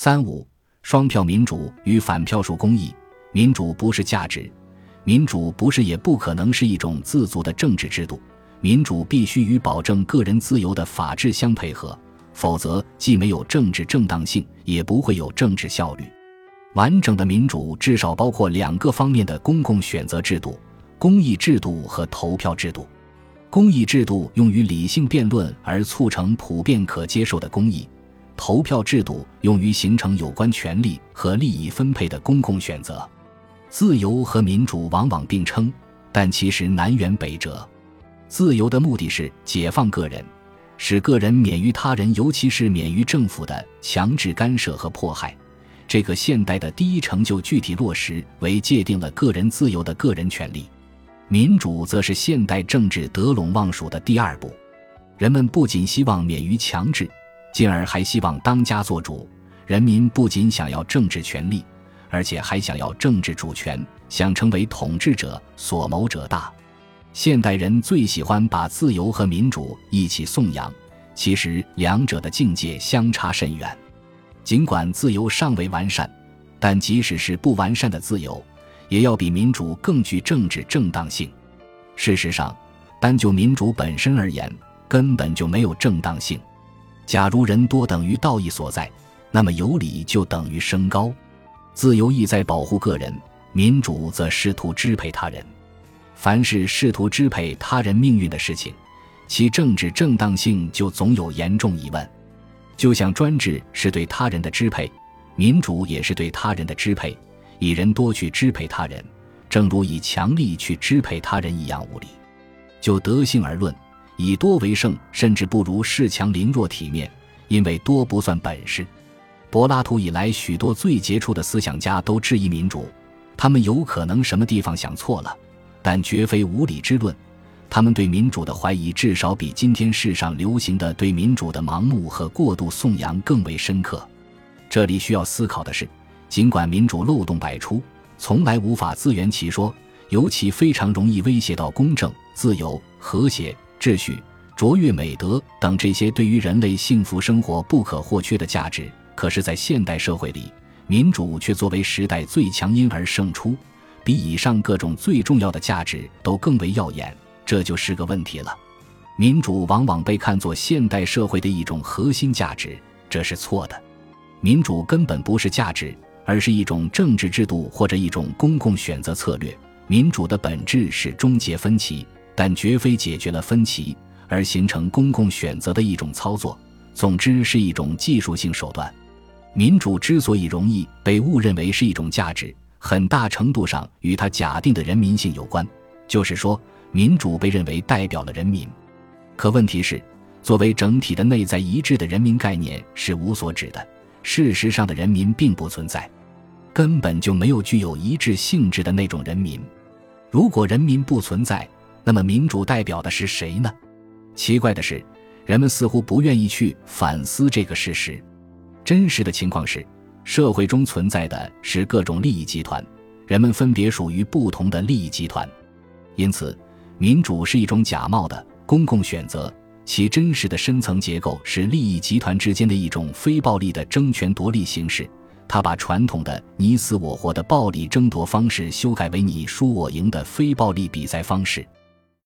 三五双票民主与反票数公益，民主不是价值，民主不是也不可能是一种自足的政治制度。民主必须与保证个人自由的法治相配合，否则既没有政治正当性，也不会有政治效率。完整的民主至少包括两个方面的公共选择制度：公益制度和投票制度。公益制度用于理性辩论而促成普遍可接受的公益，投票制度用于形成有关权利和利益分配的公共选择。自由和民主往往并称，但其实南辕北辙。自由的目的是解放个人，使个人免于他人，尤其是免于政府的强制干涉和迫害。这个现代的第一成就具体落实为界定了个人自由的个人权利。民主则是现代政治得陇望蜀的第二步。人们不仅希望免于强制，进而还希望当家作主。人民不仅想要政治权利，而且还想要政治主权，想成为统治者，所谋者大。现代人最喜欢把自由和民主一起颂扬，其实两者的境界相差甚远。尽管自由尚未完善，但即使是不完善的自由。也要比民主更具政治正当性。事实上，单就民主本身而言，根本就没有正当性。假如人多等于道义所在，那么有理就等于升高。自由意在保护个人，民主则试图支配他人。凡是试图支配他人命运的事情，其政治正当性就总有严重疑问。就像专制是对他人的支配，民主也是对他人的支配。以人多去支配他人，正如以强力去支配他人一样无理。就德性而论，以多为胜，甚至不如恃强凌弱体面，因为多不算本事。柏拉图以来，许多最杰出的思想家都质疑民主，他们有可能什么地方想错了，但绝非无理之论。他们对民主的怀疑，至少比今天世上流行的对民主的盲目和过度颂扬更为深刻。这里需要思考的是。尽管民主漏洞百出，从来无法自圆其说，尤其非常容易威胁到公正、自由、和谐、秩序、卓越美德等这些对于人类幸福生活不可或缺的价值。可是，在现代社会里，民主却作为时代最强音而胜出，比以上各种最重要的价值都更为耀眼，这就是个问题了。民主往往被看作现代社会的一种核心价值，这是错的。民主根本不是价值。而是一种政治制度或者一种公共选择策略。民主的本质是终结分歧，但绝非解决了分歧而形成公共选择的一种操作。总之，是一种技术性手段。民主之所以容易被误认为是一种价值，很大程度上与它假定的人民性有关。就是说，民主被认为代表了人民。可问题是，作为整体的内在一致的人民概念是无所指的。事实上的人民并不存在。根本就没有具有一致性质的那种人民。如果人民不存在，那么民主代表的是谁呢？奇怪的是，人们似乎不愿意去反思这个事实。真实的情况是，社会中存在的是各种利益集团，人们分别属于不同的利益集团。因此，民主是一种假冒的公共选择，其真实的深层结构是利益集团之间的一种非暴力的争权夺利形式。他把传统的你死我活的暴力争夺方式修改为你输我赢的非暴力比赛方式。